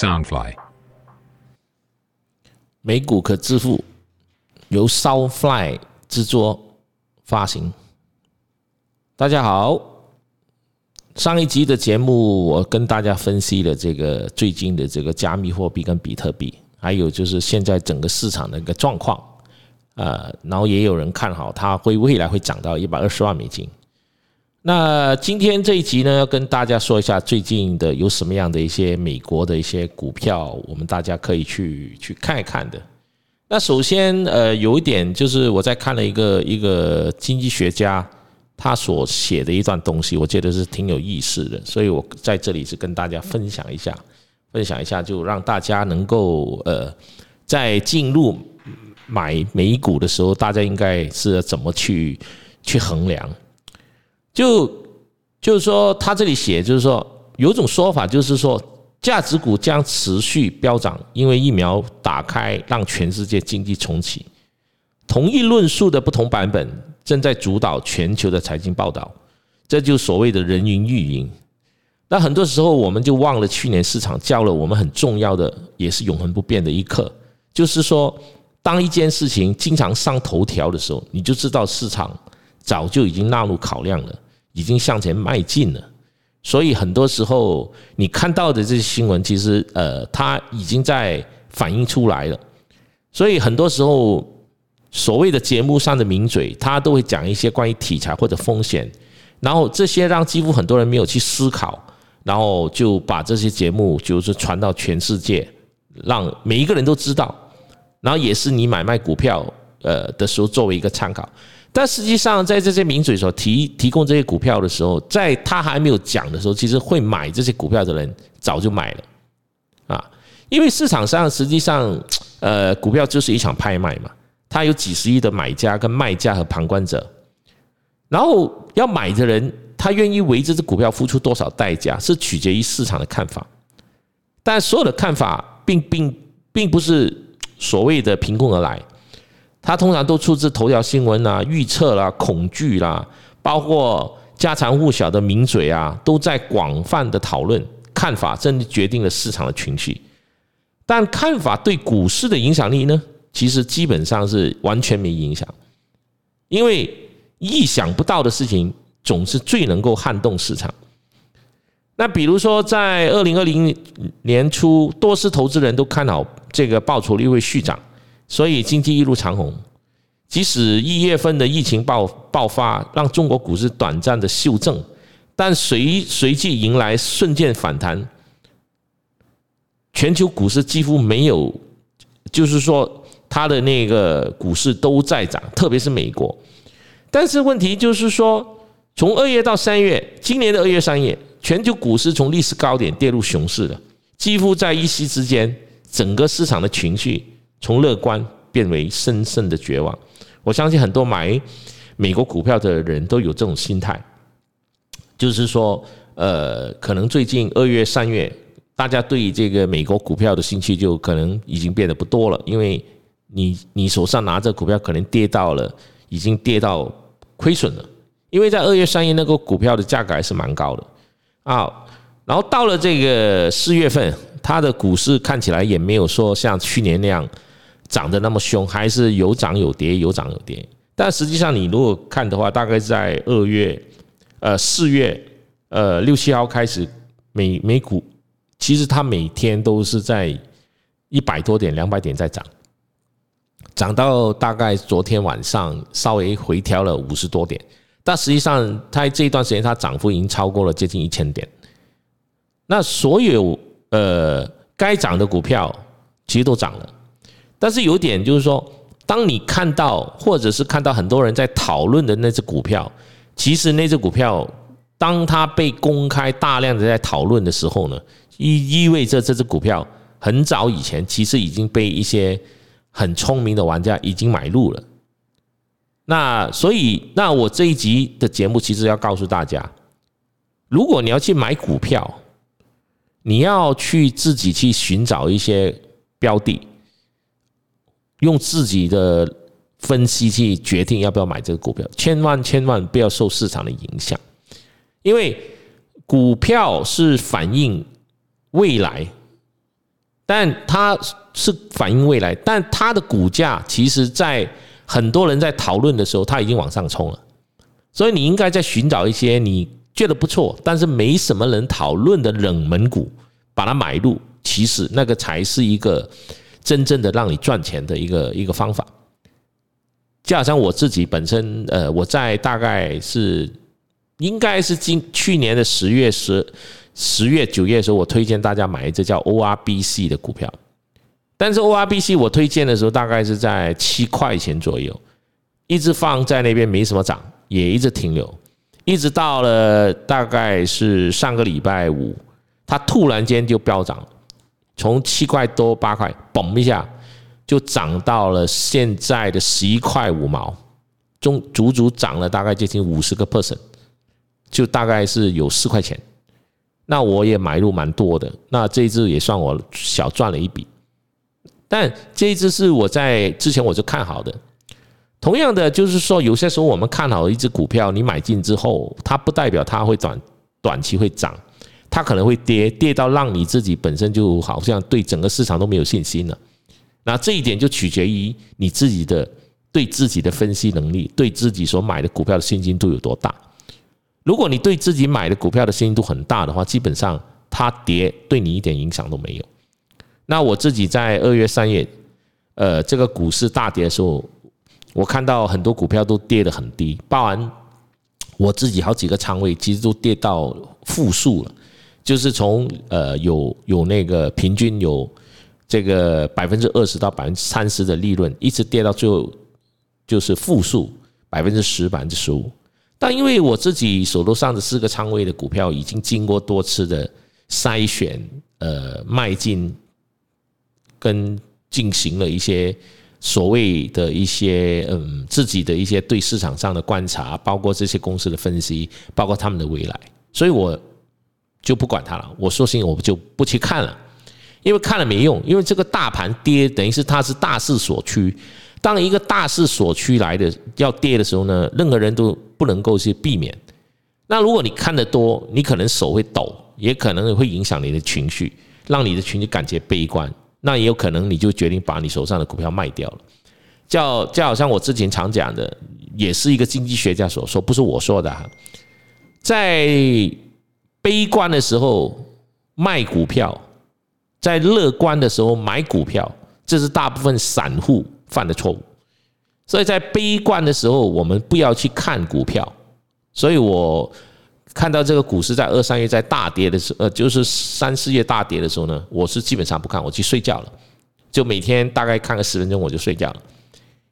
Soundfly，美股可支付，由 Soundfly 制作发行。大家好，上一集的节目我跟大家分析了这个最近的这个加密货币跟比特币，还有就是现在整个市场的一个状况。呃，然后也有人看好它会未来会涨到一百二十万美金。那今天这一集呢，要跟大家说一下最近的有什么样的一些美国的一些股票，我们大家可以去去看一看的。那首先，呃，有一点就是我在看了一个一个经济学家他所写的一段东西，我觉得是挺有意思的，所以我在这里是跟大家分享一下，分享一下，就让大家能够呃，在进入买美股的时候，大家应该是怎么去去衡量。就就是说，他这里写就是说，有种说法就是说，价值股将持续飙涨，因为疫苗打开，让全世界经济重启。同一论述的不同版本正在主导全球的财经报道，这就所谓的人云亦云。那很多时候，我们就忘了去年市场教了我们很重要的，也是永恒不变的一课，就是说，当一件事情经常上头条的时候，你就知道市场。早就已经纳入考量了，已经向前迈进了。所以很多时候你看到的这些新闻，其实呃，它已经在反映出来了。所以很多时候所谓的节目上的名嘴，他都会讲一些关于题材或者风险，然后这些让几乎很多人没有去思考，然后就把这些节目就是传到全世界，让每一个人都知道，然后也是你买卖股票呃的时候作为一个参考。但实际上，在这些名嘴所提提供这些股票的时候，在他还没有讲的时候，其实会买这些股票的人早就买了啊，因为市场上实际上，呃，股票就是一场拍卖嘛，它有几十亿的买家跟卖家和旁观者，然后要买的人，他愿意为这只股票付出多少代价，是取决于市场的看法，但所有的看法并并并不是所谓的凭空而来。它通常都出自头条新闻啊、预测啦、恐惧啦，包括家常户晓的名嘴啊，都在广泛的讨论看法，甚至决定了市场的情绪。但看法对股市的影响力呢？其实基本上是完全没影响，因为意想不到的事情总是最能够撼动市场。那比如说，在二零二零年初，多数投资人都看好这个报酬率会续涨。所以经济一路长虹，即使一月份的疫情爆爆发，让中国股市短暂的修正，但随随即迎来瞬间反弹，全球股市几乎没有，就是说它的那个股市都在涨，特别是美国。但是问题就是说，从二月到三月，今年的二月三月，全球股市从历史高点跌入熊市了，几乎在一夕之间，整个市场的情绪。从乐观变为深深的绝望，我相信很多买美国股票的人都有这种心态，就是说，呃，可能最近二月、三月，大家对这个美国股票的兴趣就可能已经变得不多了，因为你你手上拿着股票可能跌到了，已经跌到亏损了，因为在二月、三月那个股票的价格还是蛮高的。啊，然后到了这个四月份，它的股市看起来也没有说像去年那样。涨得那么凶，还是有涨有跌，有涨有跌。但实际上，你如果看的话，大概在二月、呃四月、呃六七号开始，美美股其实它每天都是在一百多点、两百点在涨，涨到大概昨天晚上稍微回调了五十多点。但实际上，它这一段时间它涨幅已经超过了接近一千点。那所有呃该涨的股票其实都涨了。但是有点就是说，当你看到或者是看到很多人在讨论的那只股票，其实那只股票，当它被公开大量的在讨论的时候呢，意意味着这只股票很早以前其实已经被一些很聪明的玩家已经买入了。那所以，那我这一集的节目其实要告诉大家，如果你要去买股票，你要去自己去寻找一些标的。用自己的分析去决定要不要买这个股票，千万千万不要受市场的影响，因为股票是反映未来但它是反映未来，但它的股价其实，在很多人在讨论的时候，它已经往上冲了。所以你应该在寻找一些你觉得不错，但是没什么人讨论的冷门股，把它买入。其实那个才是一个真正的让你赚钱的一个一个方法。就好像我自己本身，呃，我在大概是应该是今去年的十月十十月九月的时候，我推荐大家买一只叫 ORBC 的股票。但是 ORBC 我推荐的时候，大概是在七块钱左右，一直放在那边没什么涨，也一直停留，一直到了大概是上个礼拜五，它突然间就飙涨，从七块多八块，嘣一下。就涨到了现在的十一块五毛，中足足涨了大概接近五十个 percent，就大概是有四块钱。那我也买入蛮多的，那这一只也算我小赚了一笔。但这一只是我在之前我就看好的。同样的，就是说有些时候我们看好一只股票，你买进之后，它不代表它会短短期会涨，它可能会跌，跌到让你自己本身就好像对整个市场都没有信心了。那这一点就取决于你自己的对自己的分析能力，对自己所买的股票的信心度有多大。如果你对自己买的股票的信心度很大的话，基本上它跌对你一点影响都没有。那我自己在二月、三月，呃，这个股市大跌的时候，我看到很多股票都跌得很低，包含我自己好几个仓位，其实都跌到负数了，就是从呃有有那个平均有。这个百分之二十到百分之三十的利润，一直跌到最后就是负数百分之十、百分之十五。但因为我自己手头上的四个仓位的股票，已经经过多次的筛选、呃迈进，跟进行了一些所谓的一些嗯自己的一些对市场上的观察，包括这些公司的分析，包括他们的未来，所以我就不管它了。我说心，我就不去看了。因为看了没用，因为这个大盘跌，等于是它是大势所趋。当一个大势所趋来的要跌的时候呢，任何人都不能够去避免。那如果你看得多，你可能手会抖，也可能会影响你的情绪，让你的情绪感觉悲观。那也有可能你就决定把你手上的股票卖掉了。叫就好像我之前常讲的，也是一个经济学家所说，不是我说的哈。在悲观的时候卖股票。在乐观的时候买股票，这是大部分散户犯的错误。所以在悲观的时候，我们不要去看股票。所以我看到这个股市在二三月在大跌的时候，呃，就是三四月大跌的时候呢，我是基本上不看，我去睡觉了。就每天大概看个十分钟，我就睡觉了。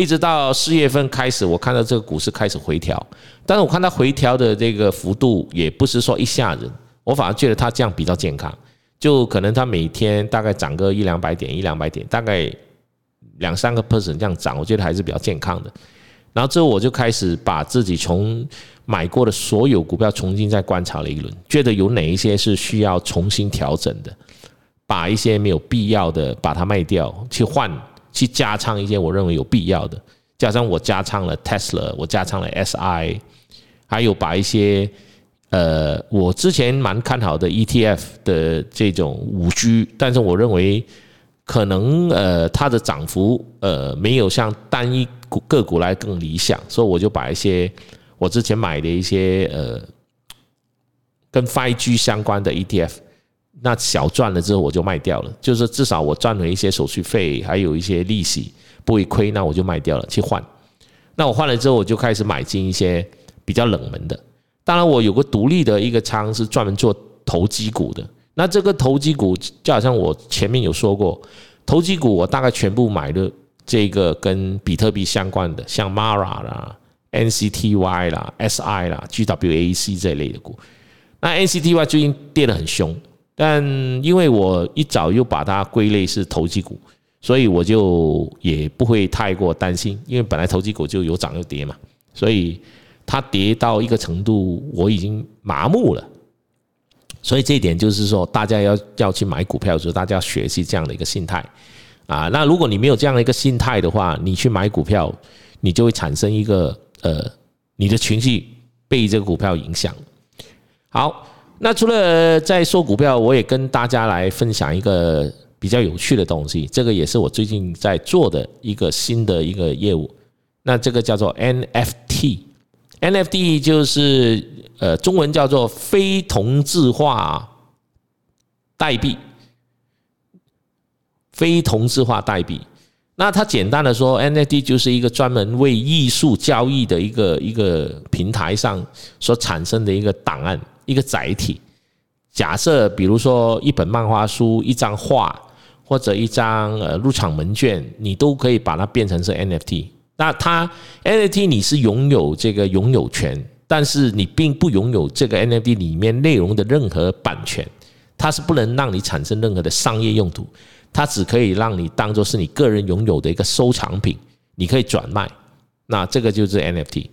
一直到四月份开始，我看到这个股市开始回调，但是我看它回调的这个幅度也不是说一下子，我反而觉得它这样比较健康。就可能它每天大概涨个一两百点，一两百点，大概两三个 percent 这样涨，我觉得还是比较健康的。然后之后我就开始把自己从买过的所有股票重新再观察了一轮，觉得有哪一些是需要重新调整的，把一些没有必要的把它卖掉，去换去加仓一些我认为有必要的。加上我加仓了 Tesla，我加仓了 SI，还有把一些。呃，我之前蛮看好的 ETF 的这种五 G，但是我认为可能呃它的涨幅呃没有像单一股个股来更理想，所以我就把一些我之前买的一些呃跟 5G 相关的 ETF，那小赚了之后我就卖掉了，就是至少我赚了一些手续费，还有一些利息不会亏，那我就卖掉了去换。那我换了之后，我就开始买进一些比较冷门的。当然，我有个独立的一个仓是专门做投机股的。那这个投机股就好像我前面有说过，投机股我大概全部买的这个跟比特币相关的，像 Mara 啦、NCTY 啦、SI 啦、GWAC 这一类的股。那 NCTY 最近跌得很凶，但因为我一早又把它归类是投机股，所以我就也不会太过担心，因为本来投机股就有涨有跌嘛，所以。它跌到一个程度，我已经麻木了，所以这一点就是说，大家要要去买股票的时候，大家要学习这样的一个心态啊。那如果你没有这样的一个心态的话，你去买股票，你就会产生一个呃，你的情绪被这个股票影响。好，那除了在说股票，我也跟大家来分享一个比较有趣的东西。这个也是我最近在做的一个新的一个业务。那这个叫做 NFT，NFT 就是呃中文叫做非同质化代币，非同质化代币。那它简单的说，NFT 就是一个专门为艺术交易的一个一个平台上所产生的一个档案，一个载体。假设比如说一本漫画书、一张画或者一张呃入场门券，你都可以把它变成是 NFT。那它 NFT 你是拥有这个拥有权，但是你并不拥有这个 NFT 里面内容的任何版权，它是不能让你产生任何的商业用途。它只可以让你当做是你个人拥有的一个收藏品，你可以转卖。那这个就是 NFT。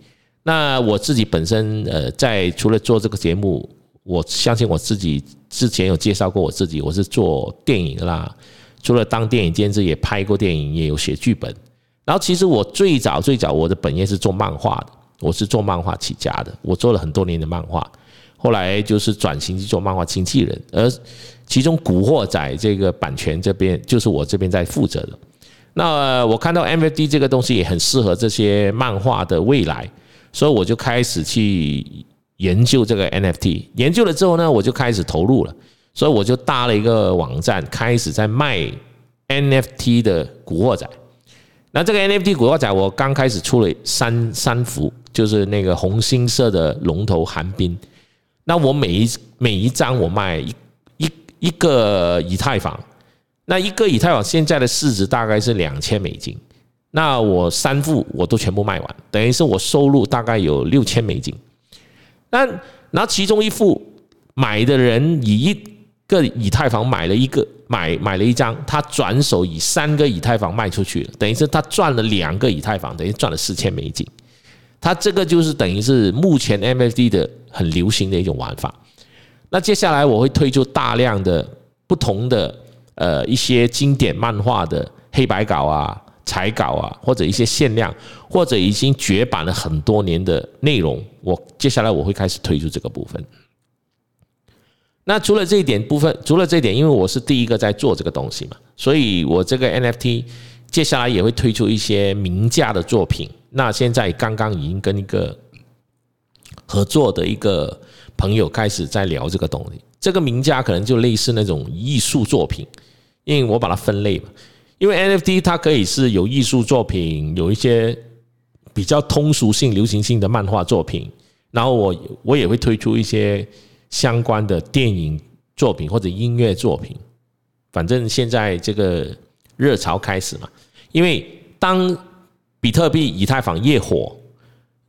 那我自己本身呃，在除了做这个节目，我相信我自己之前有介绍过我自己，我是做电影啦。除了当电影监制，也拍过电影，也有写剧本。然后其实我最早最早我的本业是做漫画的，我是做漫画起家的，我做了很多年的漫画。后来就是转型去做漫画经纪人，而其中《古惑仔》这个版权这边就是我这边在负责的。那我看到 NFT 这个东西也很适合这些漫画的未来，所以我就开始去研究这个 NFT。研究了之后呢，我就开始投入了，所以我就搭了一个网站，开始在卖 NFT 的《古惑仔》。那这个 NFT《古惑仔》，我刚开始出了三三幅，就是那个红星色的龙头寒冰。那我每一每一张我卖一一一个以太坊，那一个以太坊现在的市值大概是两千美金，那我三副我都全部卖完，等于是我收入大概有六千美金。那然后其中一副买的人以一个以太坊买了一个买买了一张，他转手以三个以太坊卖出去，等于是他赚了两个以太坊，等于赚了四千美金。他这个就是等于是目前 NFT 的很流行的一种玩法。那接下来我会推出大量的不同的呃一些经典漫画的黑白稿啊、彩稿啊，或者一些限量或者已经绝版了很多年的内容。我接下来我会开始推出这个部分。那除了这一点部分，除了这一点，因为我是第一个在做这个东西嘛，所以我这个 NFT 接下来也会推出一些名价的作品。那现在刚刚已经跟一个合作的一个朋友开始在聊这个东西，这个名家可能就类似那种艺术作品，因为我把它分类嘛，因为 NFT 它可以是有艺术作品，有一些比较通俗性、流行性的漫画作品，然后我我也会推出一些相关的电影作品或者音乐作品，反正现在这个热潮开始嘛，因为当比特币、以太坊越火，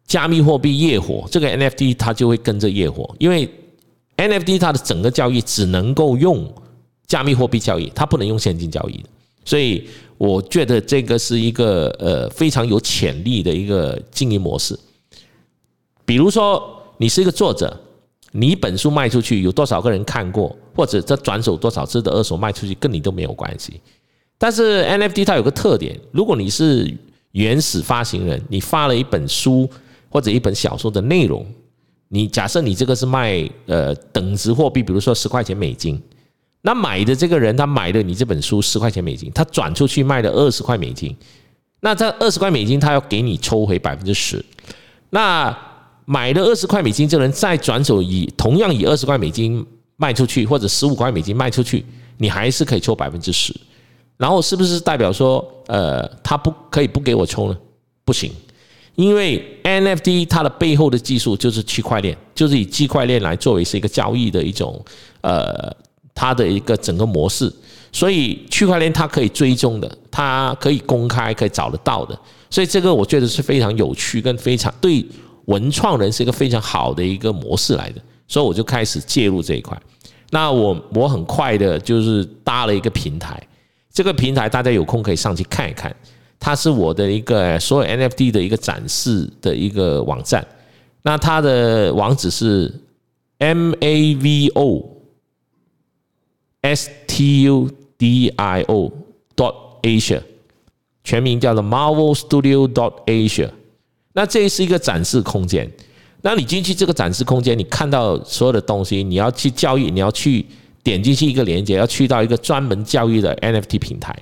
加密货币越火，这个 NFT 它就会跟着越火，因为 NFT 它的整个交易只能够用加密货币交易，它不能用现金交易的，所以我觉得这个是一个呃非常有潜力的一个经营模式。比如说，你是一个作者，你一本书卖出去，有多少个人看过，或者这转手多少只的二手卖出去，跟你都没有关系。但是 NFT 它有个特点，如果你是原始发行人，你发了一本书或者一本小说的内容，你假设你这个是卖呃等值货币，比如说十块钱美金，那买的这个人他买的你这本书十块钱美金，他转出去卖了二十块美金，那这二十块美金他要给你抽回百分之十，那买的二十块美金这人再转手以同样以二十块美金卖出去，或者十五块美金卖出去，你还是可以抽百分之十。然后是不是代表说，呃，他不可以不给我抽呢？不行，因为 NFT 它的背后的技术就是区块链，就是以区块链来作为是一个交易的一种，呃，它的一个整个模式。所以区块链它可以追踪的，它可以公开，可以找得到的。所以这个我觉得是非常有趣，跟非常对文创人是一个非常好的一个模式来的。所以我就开始介入这一块。那我我很快的就是搭了一个平台。这个平台大家有空可以上去看一看，它是我的一个所有 NFT 的一个展示的一个网站。那它的网址是 M A V O S T U D I O dot Asia，全名叫做 Marvel Studio dot Asia。那这是一个展示空间。那你进去这个展示空间，你看到所有的东西，你要去教育，你要去点进去一个链接，要去到一个专门教育的 NFT 平台。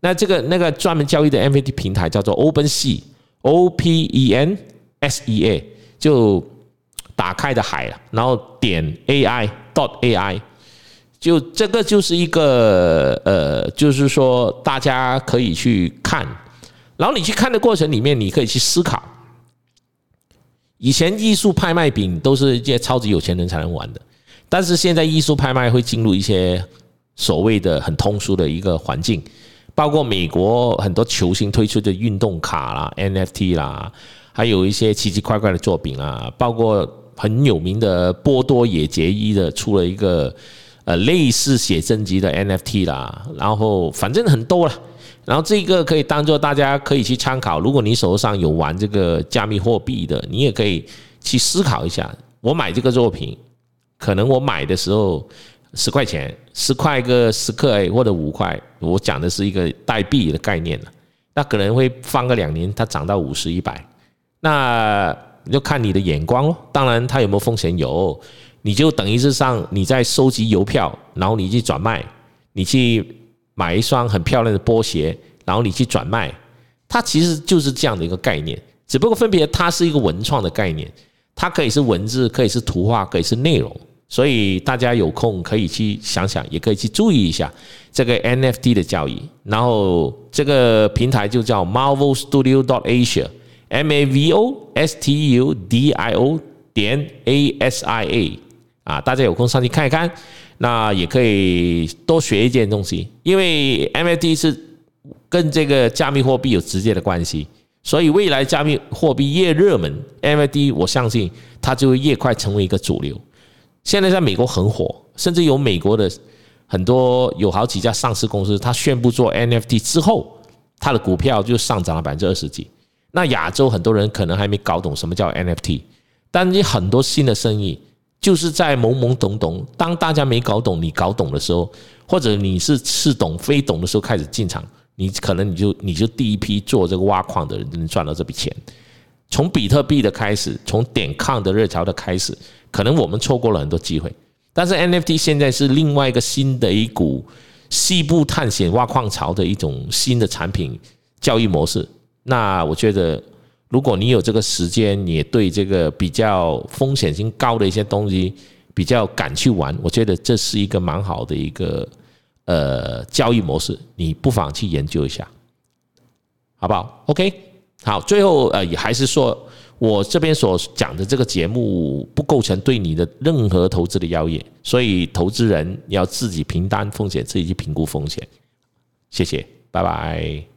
那这个那个专门教育的 NFT 平台叫做 OpenSea，O P E N S E A，就打开的海了，然后点 AI dot AI，就这个就是一个呃，就是说大家可以去看，然后你去看的过程里面，你可以去思考。以前艺术拍卖品都是一些超级有钱人才能玩的，但是现在艺术拍卖会进入一些所谓的很通俗的一个环境。包括美国很多球星推出的运动卡啦、NFT 啦，还有一些奇奇怪怪的作品啊，包括很有名的波多野结衣的出了一个呃类似写真集的 NFT 啦，然后反正很多了，然后这个可以当做大家可以去参考。如果你手上有玩这个加密货币的，你也可以去思考一下，我买这个作品，可能我买的时候。十块钱，十块个十克或者五块，我讲的是一个代币的概念。那可能会放个两年，它涨到五十一百，那就看你的眼光咯。当然，它有没有风险？有，你就等于是上你在收集邮票，然后你去转卖，你去买一双很漂亮的波鞋，然后你去转卖，它其实就是这样的一个概念。只不过分别，它是一个文创的概念，它可以是文字，可以是图画，可以是内容。所以大家有空可以去想想，也可以去注意一下这个 NFT 的交易。然后这个平台就叫 Marvel Studio dot Asia，M A V O S T U D I O 点 A S I A 啊，大家有空上去看一看。那也可以多学一件东西，因为 NFT 是跟这个加密货币有直接的关系。所以未来加密货币越热门，NFT 我相信它就会越快成为一个主流。现在在美国很火，甚至有美国的很多有好几家上市公司，它宣布做 NFT 之后，它的股票就上涨了百分之二十几。那亚洲很多人可能还没搞懂什么叫 NFT，但你很多新的生意就是在懵懵懂懂，当大家没搞懂你搞懂的时候，或者你是似懂非懂的时候开始进场，你可能你就你就第一批做这个挖矿的人能赚到这笔钱。从比特币的开始，从点抗的热潮的开始，可能我们错过了很多机会。但是 NFT 现在是另外一个新的一股西部探险挖矿潮的一种新的产品交易模式。那我觉得，如果你有这个时间，也对这个比较风险性高的一些东西比较敢去玩，我觉得这是一个蛮好的一个呃交易模式，你不妨去研究一下，好不好？OK。好，最后呃，也还是说，我这边所讲的这个节目不构成对你的任何投资的邀约，所以投资人要自己评担风险，自己去评估风险。谢谢，拜拜。